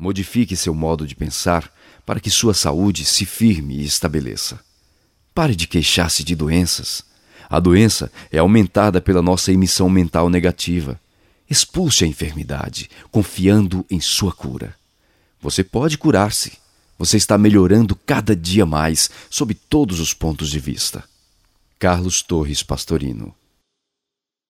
Modifique seu modo de pensar para que sua saúde se firme e estabeleça. Pare de queixar-se de doenças. A doença é aumentada pela nossa emissão mental negativa. Expulse a enfermidade, confiando em sua cura. Você pode curar-se. Você está melhorando cada dia mais, sob todos os pontos de vista. Carlos Torres Pastorino